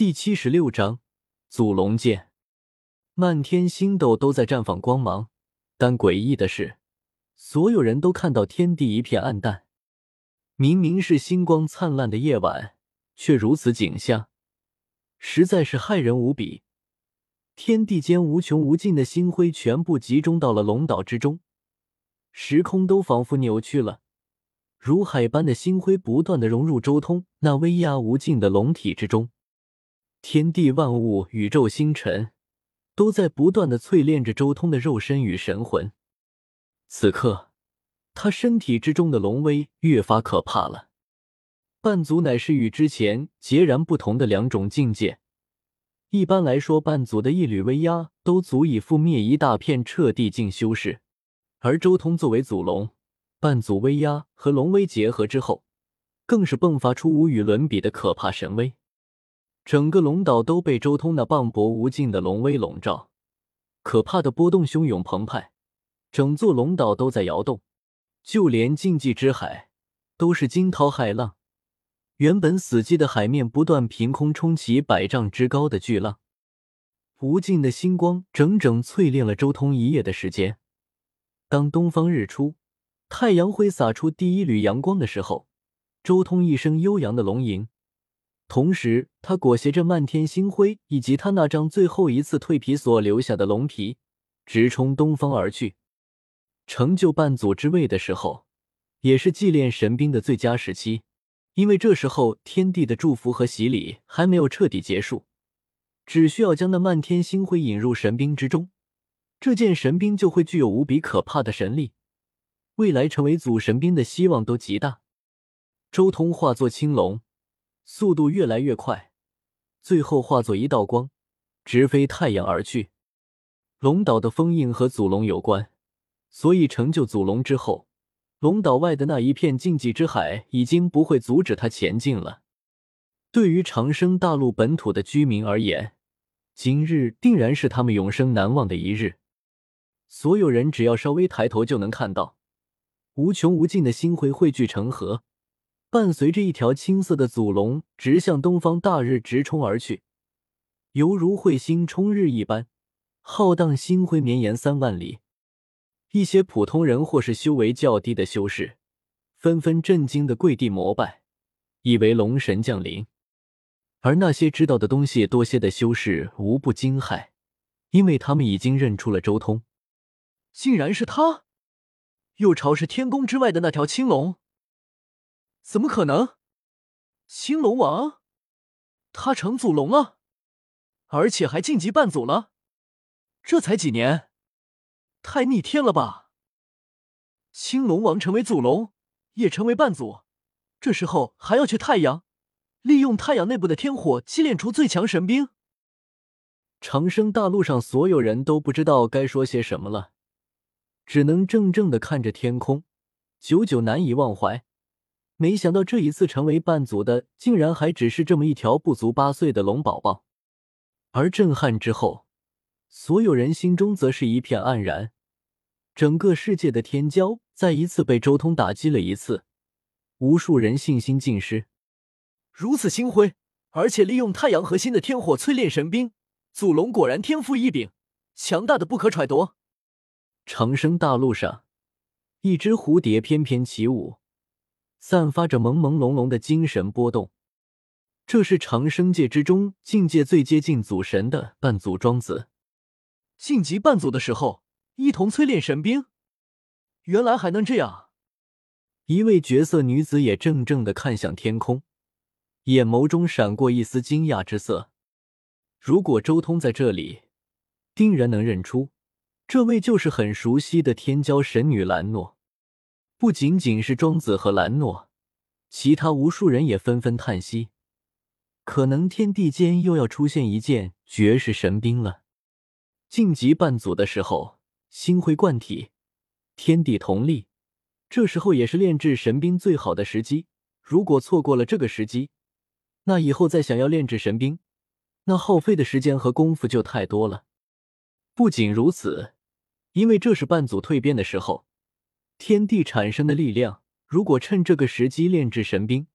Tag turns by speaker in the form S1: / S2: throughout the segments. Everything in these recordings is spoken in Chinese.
S1: 第七十六章祖龙剑。漫天星斗都在绽放光芒，但诡异的是，所有人都看到天地一片暗淡。明明是星光灿烂的夜晚，却如此景象，实在是骇人无比。天地间无穷无尽的星辉全部集中到了龙岛之中，时空都仿佛扭曲了，如海般的星辉不断的融入周通那威压无尽的龙体之中。天地万物、宇宙星辰，都在不断的淬炼着周通的肉身与神魂。此刻，他身体之中的龙威越发可怕了。半祖乃是与之前截然不同的两种境界。一般来说，半祖的一缕威压都足以覆灭一大片彻地境修士，而周通作为祖龙，半祖威压和龙威结合之后，更是迸发出无与伦比的可怕神威。整个龙岛都被周通那磅礴无尽的龙威笼罩，可怕的波动汹涌澎湃，整座龙岛都在摇动，就连禁忌之海都是惊涛骇浪。原本死寂的海面不断凭空冲起百丈之高的巨浪，无尽的星光整整淬炼了周通一夜的时间。当东方日出，太阳挥洒出第一缕阳光的时候，周通一声悠扬的龙吟。同时，他裹挟着漫天星辉，以及他那张最后一次蜕皮所留下的龙皮，直冲东方而去。成就半祖之位的时候，也是祭炼神兵的最佳时期，因为这时候天地的祝福和洗礼还没有彻底结束，只需要将那漫天星辉引入神兵之中，这件神兵就会具有无比可怕的神力，未来成为祖神兵的希望都极大。周通化作青龙。速度越来越快，最后化作一道光，直飞太阳而去。龙岛的封印和祖龙有关，所以成就祖龙之后，龙岛外的那一片禁忌之海已经不会阻止他前进了。对于长生大陆本土的居民而言，今日定然是他们永生难忘的一日。所有人只要稍微抬头，就能看到无穷无尽的星辉汇聚成河。伴随着一条青色的祖龙直向东方大日直冲而去，犹如彗星冲日一般，浩荡星辉绵延三万里。一些普通人或是修为较低的修士，纷纷震惊的跪地膜拜，以为龙神降临；而那些知道的东西多些的修士，无不惊骇，因为他们已经认出了周通，竟然是他，又朝是天宫之外的那条青龙。怎么可能？青龙王，他成祖龙了，而且还晋级半祖了。这才几年，太逆天了吧！青龙王成为祖龙，也成为半祖，这时候还要去太阳，利用太阳内部的天火祭炼出最强神兵。长生大陆上所有人都不知道该说些什么了，只能怔怔的看着天空，久久难以忘怀。没想到这一次成为半祖的，竟然还只是这么一条不足八岁的龙宝宝。而震撼之后，所有人心中则是一片黯然。整个世界的天骄再一次被周通打击了一次，无数人信心尽失。如此星辉，而且利用太阳核心的天火淬炼神兵，祖龙果然天赋异禀，强大的不可揣度。长生大陆上，一只蝴蝶翩翩起舞。散发着朦朦胧胧的精神波动，这是长生界之中境界最接近祖神的半祖庄子。晋级半祖的时候，一同淬炼神兵，原来还能这样。一位绝色女子也怔怔的看向天空，眼眸中闪过一丝惊讶之色。如果周通在这里，定然能认出，这位就是很熟悉的天骄神女兰诺。不仅仅是庄子和兰诺，其他无数人也纷纷叹息：可能天地间又要出现一件绝世神兵了。晋级半祖的时候，星辉贯体，天地同力，这时候也是炼制神兵最好的时机。如果错过了这个时机，那以后再想要炼制神兵，那耗费的时间和功夫就太多了。不仅如此，因为这是半祖蜕变的时候。天地产生的力量，如果趁这个时机炼制神兵，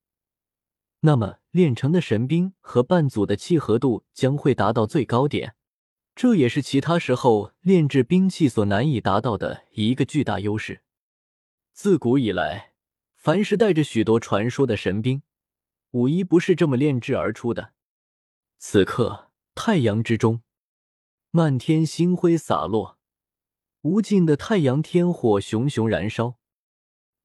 S1: 那么炼成的神兵和半组的契合度将会达到最高点，这也是其他时候炼制兵器所难以达到的一个巨大优势。自古以来，凡是带着许多传说的神兵，无一不是这么炼制而出的。此刻，太阳之中，漫天星辉洒落，无尽的太阳天火熊熊燃烧。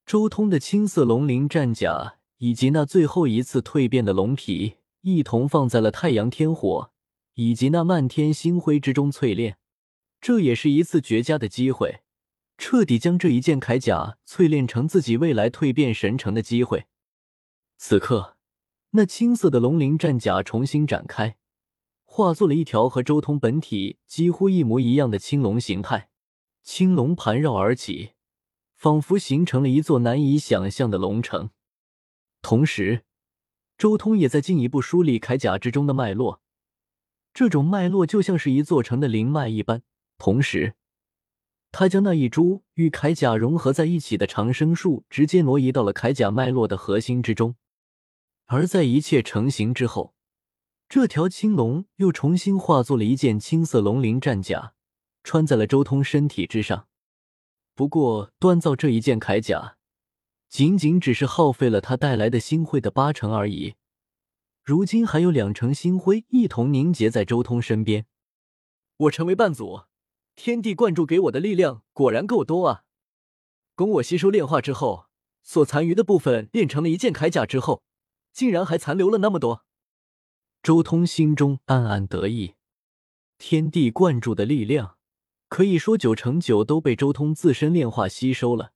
S1: 周通的青色龙鳞战甲以及那最后一次蜕变的龙皮，一同放在了太阳天火以及那漫天星辉之中淬炼。这也是一次绝佳的机会。彻底将这一件铠甲淬炼成自己未来蜕变神成的机会。此刻，那青色的龙鳞战甲重新展开，化作了一条和周通本体几乎一模一样的青龙形态。青龙盘绕而起，仿佛形成了一座难以想象的龙城。同时，周通也在进一步梳理铠甲之中的脉络，这种脉络就像是一座城的灵脉一般。同时，他将那一株与铠甲融合在一起的长生树直接挪移到了铠甲脉络的核心之中，而在一切成型之后，这条青龙又重新化作了一件青色龙鳞战甲，穿在了周通身体之上。不过，锻造这一件铠甲，仅仅只是耗费了他带来的星辉的八成而已。如今还有两成星辉一同凝结在周通身边，我成为半祖。天地灌注给我的力量果然够多啊！供我吸收炼化之后，所残余的部分炼成了一件铠甲之后，竟然还残留了那么多。周通心中暗暗得意，天地灌注的力量可以说九成九都被周通自身炼化吸收了，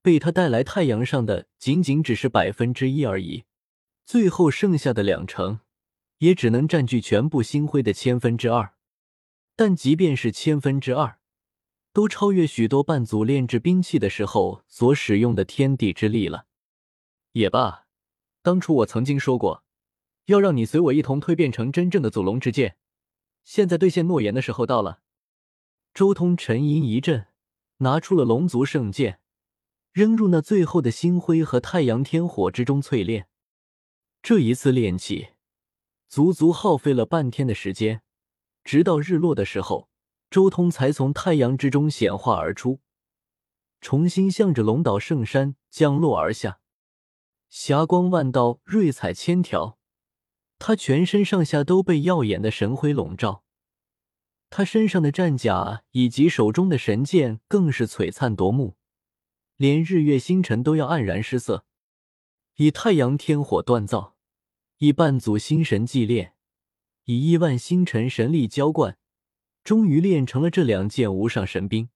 S1: 被他带来太阳上的仅仅只是百分之一而已，最后剩下的两成也只能占据全部星辉的千分之二。但即便是千分之二，都超越许多半祖炼制兵器的时候所使用的天地之力了。也罢，当初我曾经说过，要让你随我一同蜕变成真正的祖龙之剑。现在兑现诺言的时候到了。周通沉吟一阵，拿出了龙族圣剑，扔入那最后的星辉和太阳天火之中淬炼。这一次炼器，足足耗费了半天的时间。直到日落的时候，周通才从太阳之中显化而出，重新向着龙岛圣山降落而下，霞光万道，瑞彩千条。他全身上下都被耀眼的神辉笼罩，他身上的战甲以及手中的神剑更是璀璨夺目，连日月星辰都要黯然失色。以太阳天火锻造，以半祖星神祭炼。以亿万星辰神力浇灌，终于炼成了这两件无上神兵。